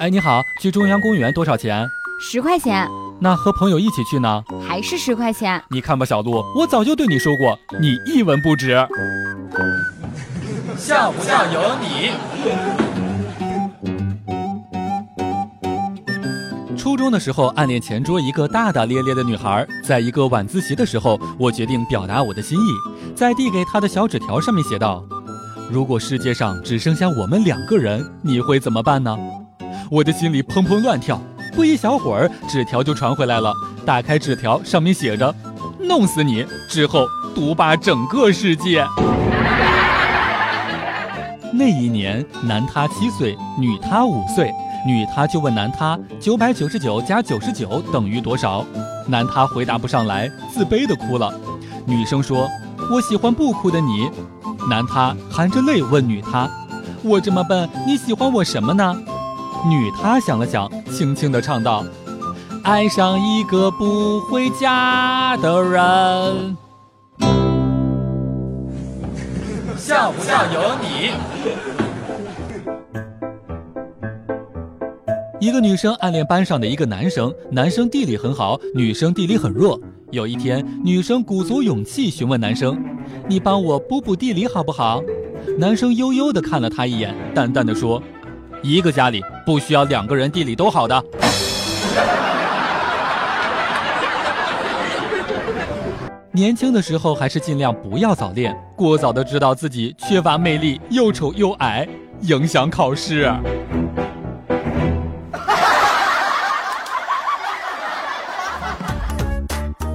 哎，你好，去中央公园多少钱？十块钱。那和朋友一起去呢？还是十块钱。你看吧，小鹿，我早就对你说过，你一文不值。像不像有你？初中的时候，暗恋前桌一个大大咧咧的女孩，在一个晚自习的时候，我决定表达我的心意，在递给她的小纸条上面写道：“如果世界上只剩下我们两个人，你会怎么办呢？”我的心里砰砰乱跳。不一小会儿，纸条就传回来了。打开纸条，上面写着：“弄死你！”之后独霸整个世界。那一年，男他七岁，女他五岁。女他就问男他：“九百九十九加九十九等于多少？”男他回答不上来，自卑的哭了。女生说：“我喜欢不哭的你。”男他含着泪问女他：“我这么笨，你喜欢我什么呢？”女他想了想，轻轻地唱道：“爱上一个不回家的人。”像不像有你？一个女生暗恋班上的一个男生，男生地理很好，女生地理很弱。有一天，女生鼓足勇气询问男生：“你帮我补补地理好不好？”男生悠悠地看了她一眼，淡淡的说。一个家里不需要两个人地理都好的。年轻的时候还是尽量不要早恋，过早的知道自己缺乏魅力，又丑又矮，影响考试。